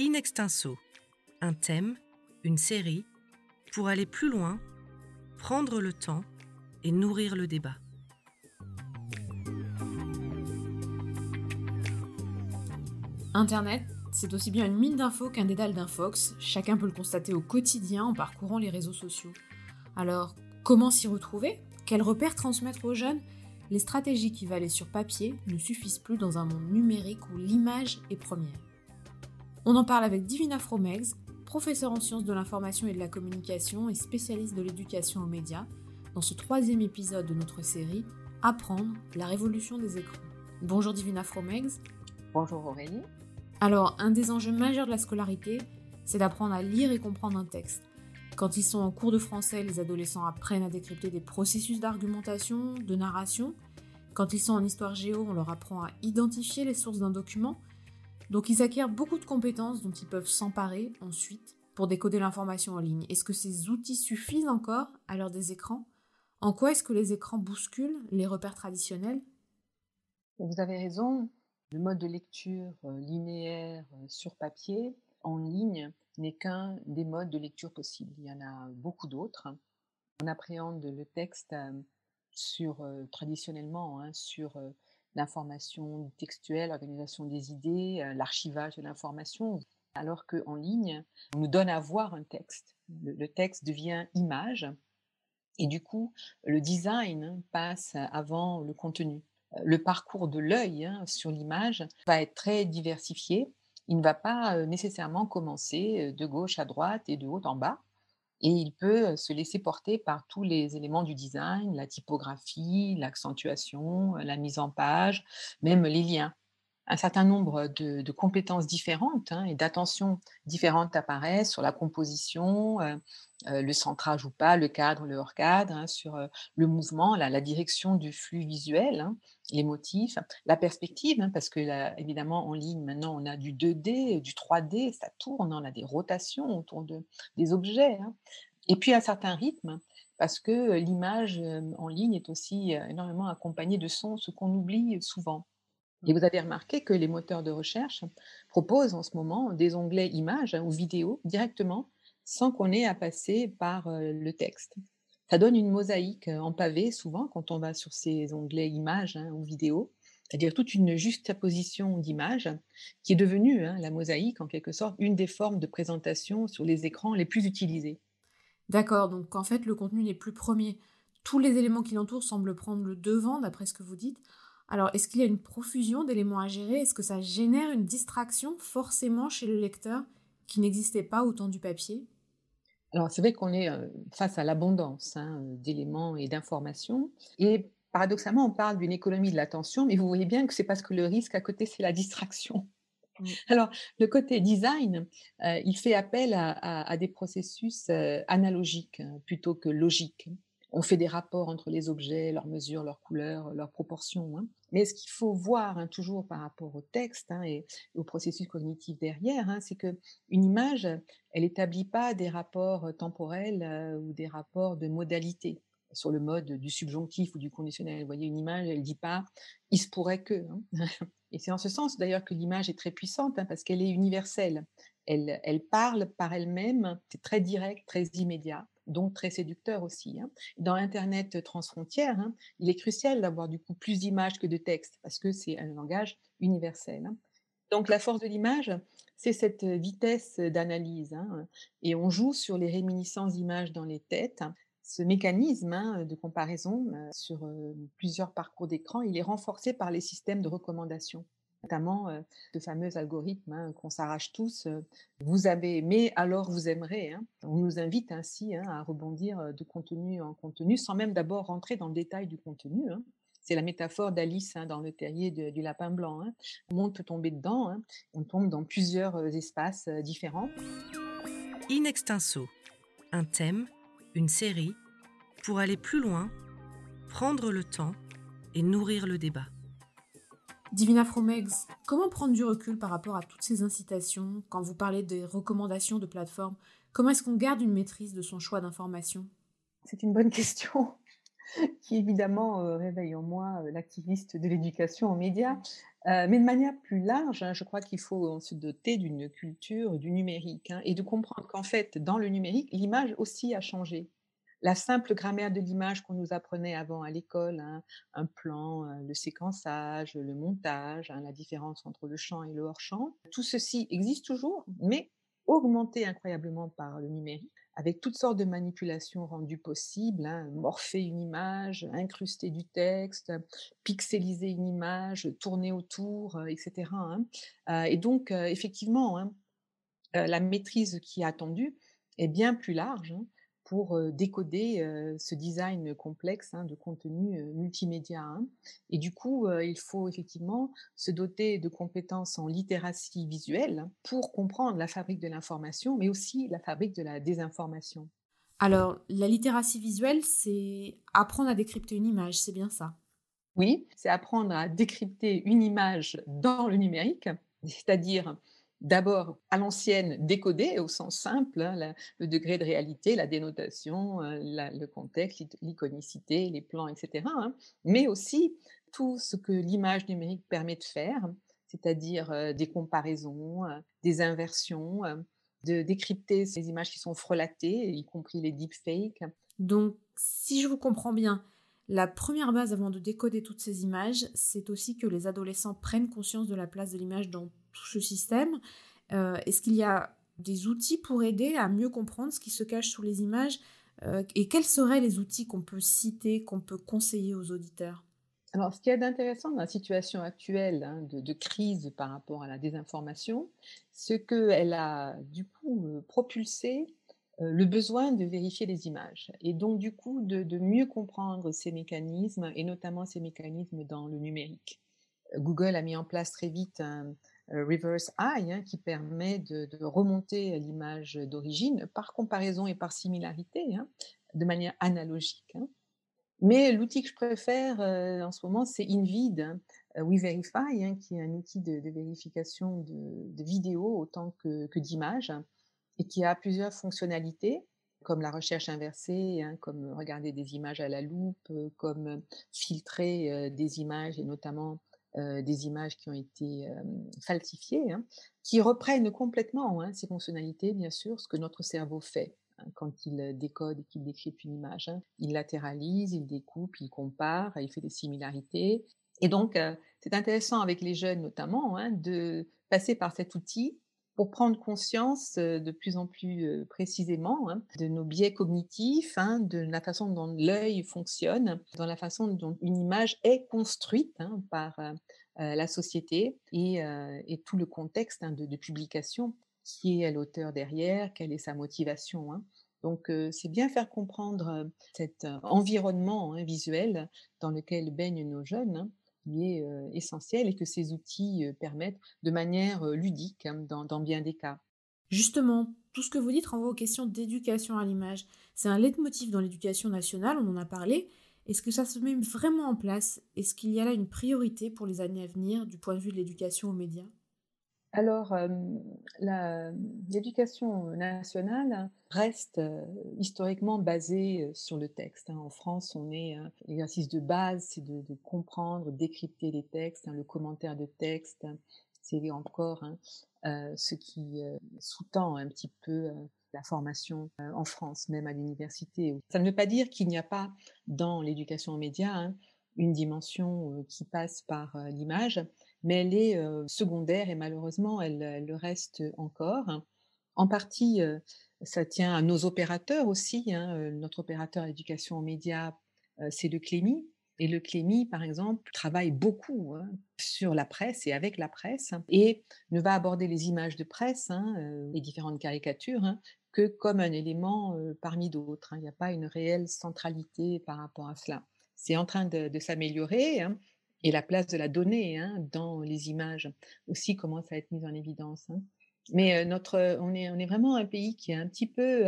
In extenso, un thème, une série, pour aller plus loin, prendre le temps et nourrir le débat. Internet, c'est aussi bien une mine d'infos qu'un dédale d'infox. Chacun peut le constater au quotidien en parcourant les réseaux sociaux. Alors, comment s'y retrouver? Quels repères transmettre aux jeunes? Les stratégies qui valaient sur papier ne suffisent plus dans un monde numérique où l'image est première. On en parle avec Divina Fromex, professeur en sciences de l'information et de la communication et spécialiste de l'éducation aux médias, dans ce troisième épisode de notre série Apprendre la révolution des écrans. Bonjour Divina Fromex. Bonjour Aurélie. Alors, un des enjeux majeurs de la scolarité, c'est d'apprendre à lire et comprendre un texte. Quand ils sont en cours de français, les adolescents apprennent à décrypter des processus d'argumentation, de narration. Quand ils sont en histoire géo, on leur apprend à identifier les sources d'un document. Donc ils acquièrent beaucoup de compétences dont ils peuvent s'emparer ensuite pour décoder l'information en ligne. Est-ce que ces outils suffisent encore à l'heure des écrans? En quoi est-ce que les écrans bousculent les repères traditionnels? Vous avez raison, le mode de lecture euh, linéaire euh, sur papier, en ligne, n'est qu'un des modes de lecture possibles. Il y en a beaucoup d'autres. On appréhende le texte euh, sur, traditionnellement hein, sur l'information textuelle, l'organisation des idées, l'archivage de l'information, alors qu'en ligne, on nous donne à voir un texte. Le, texte devient image et du coup, le design passe avant le contenu le parcours de l'œil hein, sur l'image va être très diversifié. Il ne va pas nécessairement commencer de gauche à droite et de haut en bas. Et il peut se laisser porter par tous les éléments du design, la typographie, l'accentuation, la mise en page, même les liens un certain nombre de, compétences différentes hein, et d'attention différentes apparaissent sur la composition, euh, euh, le centrage ou pas, le cadre, le hors-cadre, hein, sur euh, le mouvement, la, direction du flux visuel, hein, les motifs, la perspective, parce que évidemment en ligne maintenant on a du 2D, du 3D, ça tourne, on a des rotations autour de, des objets, et puis un certain rythme parce que l'image en ligne est aussi énormément accompagnée de sons, ce qu'on oublie souvent. Et vous avez remarqué que les moteurs de recherche proposent en ce moment des onglets images ou vidéos directement sans qu'on ait à passer par le texte. Ça donne une mosaïque en pavé souvent quand on va sur ces onglets images hein, ou vidéos, c'est-à-dire toute une juxtaposition d'images qui est devenue hein, la mosaïque en quelque sorte une des formes de présentation sur les écrans les plus utilisées. D'accord, donc en fait le contenu n'est plus premier. Tous les éléments qui l'entourent semblent prendre le devant d'après ce que vous dites. Alors, est-ce qu'il y a une profusion d'éléments à gérer? Est-ce que ça génère une distraction forcément chez le lecteur qui n'existait pas au temps du papier? Alors, c'est vrai qu'on est euh, face à l'abondance hein, d'éléments et d'informations. Et paradoxalement, on parle d'une économie de l'attention, mais vous voyez bien que c'est parce que le risque à côté, c'est la distraction. Alors, le côté design, euh, il fait appel à, des processus euh, analogiques hein, plutôt que logiques on fait des rapports entre les objets, leurs mesures, leurs couleurs, leurs proportions. Hein. Mais ce qu'il faut voir hein, toujours par rapport au texte hein, et au processus cognitif derrière, c'est que une image, elle n'établit pas des rapports euh, temporels euh, ou des rapports de modalité sur le mode du subjonctif ou du conditionnel. Vous voyez, une image, elle ne dit pas « il se pourrait que Et c'est en ce sens d'ailleurs que l'image est très puissante parce qu'elle est universelle. Elle, elle parle par elle-même, c'est très direct, très immédiat donc très séducteur aussi. Hein. Dans Internet transfrontière, hein, il est crucial d'avoir du coup plus d'images que de textes parce que c'est un langage universel. Hein. Donc la force de l'image, c'est cette vitesse d'analyse. Et on joue sur les réminiscences d'images dans les têtes. Ce mécanisme de comparaison euh, sur euh, plusieurs parcours d'écran, il est renforcé par les systèmes de recommandation notamment euh, ce fameux algorithme hein, qu'on s'arrache tous. Euh, vous avez aimé, alors vous aimerez. Hein. On nous invite ainsi hein, à rebondir euh, de contenu en contenu sans même d'abord rentrer dans le détail du contenu. C'est la métaphore d'Alice dans le terrier du lapin blanc. On monte tomber dedans, on tombe dans plusieurs espaces différents. In extenso, un thème, une série, pour aller plus loin, prendre le temps et nourrir le débat. Divina Fromegs, comment prendre du recul par rapport à toutes ces incitations Quand vous parlez des recommandations de plateformes, comment est-ce qu'on garde une maîtrise de son choix d'information? C'est une bonne question qui évidemment euh, réveille en moi euh, l'activiste de l'éducation aux médias. mais de manière plus large, hein, je crois qu'il faut se doter d'une culture du numérique hein, et de comprendre qu'en fait, dans le numérique, l'image aussi a changé la simple grammaire de l'image qu'on nous apprenait avant à l'école, hein, un plan, euh, le séquençage, le montage, hein, la différence entre le champ et le hors-champ, tout ceci existe toujours, mais augmenté incroyablement par le numérique, avec toutes sortes de manipulations rendues possibles, hein, morpher une image, incruster du texte, pixeliser une image, tourner autour, euh, etc. Euh, et donc, effectivement, la maîtrise qui est attendue est bien plus large pour décoder ce design complexe hein, de contenu multimédia. Hein. Et du coup, il faut effectivement se doter de compétences en littératie visuelle pour comprendre la fabrique de l'information, mais aussi la fabrique de la désinformation. Alors, la littératie visuelle, c'est apprendre à décrypter une image, c'est bien ça? Oui, c'est apprendre à décrypter une image dans le numérique, c'est-à-dire d'abord à l'ancienne décoder au sens simple, hein, le degré de réalité, la dénotation, euh, le contexte, l'iconicité, les plans, etc. Hein, mais aussi tout ce que l'image numérique permet de faire, c'est-à-dire euh, des comparaisons, euh, des inversions, de décrypter ces images qui sont frelatées, y compris les deepfakes. Donc, si je vous comprends bien, la première base avant de décoder toutes ces images, c'est aussi que les adolescents prennent conscience de la place de l'image dans ce système. Euh, est-ce qu'il y a des outils pour aider à mieux comprendre ce qui se cache sous les images euh, et quels seraient les outils qu'on peut citer, qu'on peut conseiller aux auditeurs? Alors, ce qui est d'intéressant dans la situation actuelle hein, de, crise par rapport à la désinformation, c'est qu'elle a du coup euh, propulsé le besoin de vérifier les images et donc du coup de, mieux comprendre ces mécanismes et notamment ces mécanismes dans le numérique. Google a mis en place très vite un, reverse eye, hein, qui permet de, remonter l'image d'origine par comparaison et par similarité, hein, de manière analogique. Hein. Mais l'outil que je préfère euh, en ce moment, c'est InVid, euh, WeVerify, qui est un outil de, vérification de, de, vidéos autant que d'images, et qui a plusieurs fonctionnalités comme la recherche inversée, comme regarder des images à la loupe, comme filtrer des images et notamment euh, des images qui ont été falsifiées, hein, qui reprennent complètement hein, ces fonctionnalités, bien sûr, ce que notre cerveau fait hein, quand il décode et qu'il décrypte une image. Il latéralise, il découpe, il compare, il fait des similarités. Et donc, euh, c'est intéressant avec les jeunes notamment de passer par cet outil pour prendre conscience de plus en plus précisément de nos biais cognitifs, de la façon dont l'œil fonctionne, dans la façon dont une image est construite par la société et, tout le contexte de, publication, qui est l'auteur derrière, quelle est sa motivation. Donc, c'est bien faire comprendre cet environnement visuel dans lequel baignent nos jeunes est essentiel et que ces outils permettent de manière ludique hein, dans, bien des cas. Justement, tout ce que vous dites renvoie aux questions d'éducation à l'image. C'est un leitmotiv dans l'éducation nationale, on en a parlé. Est-ce que ça se met vraiment en place? Est-ce qu'il y a là une priorité pour les années à venir du point de vue de l'éducation aux médias? Alors, l'éducation nationale reste historiquement basée sur le texte. Hein. En France, on est l'exercice de base, c'est de, comprendre, décrypter les textes, hein, le commentaire de texte. C'est encore hein, ce qui sous-tend un petit peu la formation en France, même à l'université. Ça ne veut pas dire qu'il n'y a pas dans l'éducation aux médias une dimension qui passe par l'image, mais elle est secondaire et malheureusement, elle, le reste encore. En partie, ça tient à nos opérateurs aussi. Hein, notre opérateur d'éducation aux médias, c'est le Clémy. Et le Clémy, par exemple, travaille beaucoup hein, sur la presse et avec la presse et ne va aborder les images de presse, hein, les différentes caricatures, que comme un élément parmi d'autres. Il n'y a pas une réelle centralité par rapport à cela. C'est en train de s'améliorer et la place de la donnée hein, dans les images aussi commence à être mise en évidence. Hein. Mais notre, on, est, on est vraiment un pays qui est un petit peu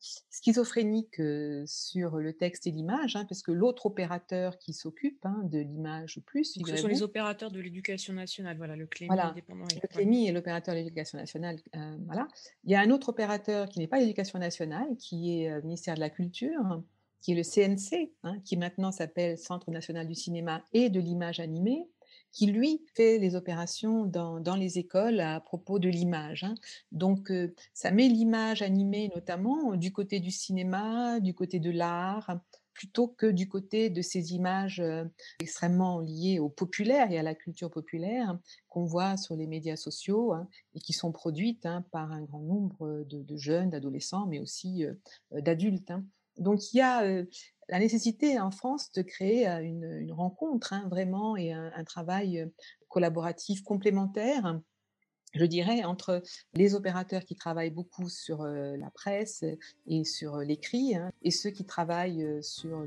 schizophrénique sur le texte et l'image, hein, parce que l'autre opérateur qui s'occupe de l'image plus, ce sont les opérateurs de l'éducation nationale, voilà, le CLEMI voilà, Le CLEMI est l'opérateur de l'éducation nationale. voilà. Il y a un autre opérateur qui n'est pas l'éducation nationale, qui est le ministère de la Culture, qui est le CNC, hein, qui maintenant s'appelle Centre national du cinéma et de l'image animée, qui lui fait les opérations dans, dans les écoles à propos de l'image. Hein. Donc ça met l'image animée notamment du côté du cinéma, du côté de l'art, plutôt que du côté de ces images extrêmement liées au populaire et à la culture populaire qu'on voit sur les médias sociaux hein, et qui sont produites par un grand nombre de, jeunes, d'adolescents, mais aussi d'adultes. Donc il y a la nécessité en France de créer une, rencontre hein, vraiment et un, travail collaboratif complémentaire je dirais, entre les opérateurs qui travaillent beaucoup sur la presse et sur l'écrit, hein, et ceux qui travaillent sur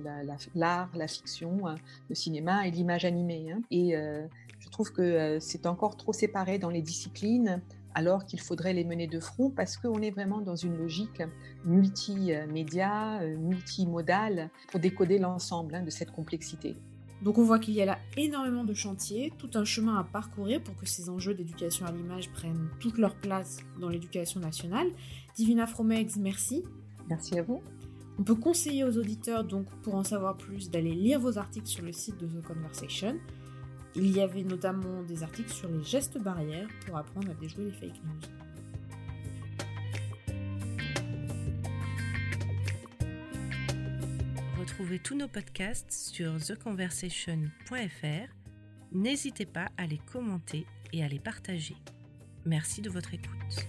l'art, la, fiction, hein, le cinéma et l'image animée. Et je trouve que c'est encore trop séparé dans les disciplines alors qu'il faudrait les mener de front parce qu'on est vraiment dans une logique multimédia, euh, multimodale pour décoder l'ensemble hein, de cette complexité. Donc on voit qu'il y a là énormément de chantiers, tout un chemin à parcourir pour que ces enjeux d'éducation à l'image prennent toute leur place dans l'éducation nationale. Divina Fromex, merci. Merci à vous. On peut conseiller aux auditeurs donc pour en savoir plus d'aller lire vos articles sur le site de The Conversation. Il y avait notamment des articles sur les gestes barrières pour apprendre à déjouer les fake news. Retrouvez tous nos podcasts sur theconversation.fr. N'hésitez pas à les commenter et à les partager. Merci de votre écoute.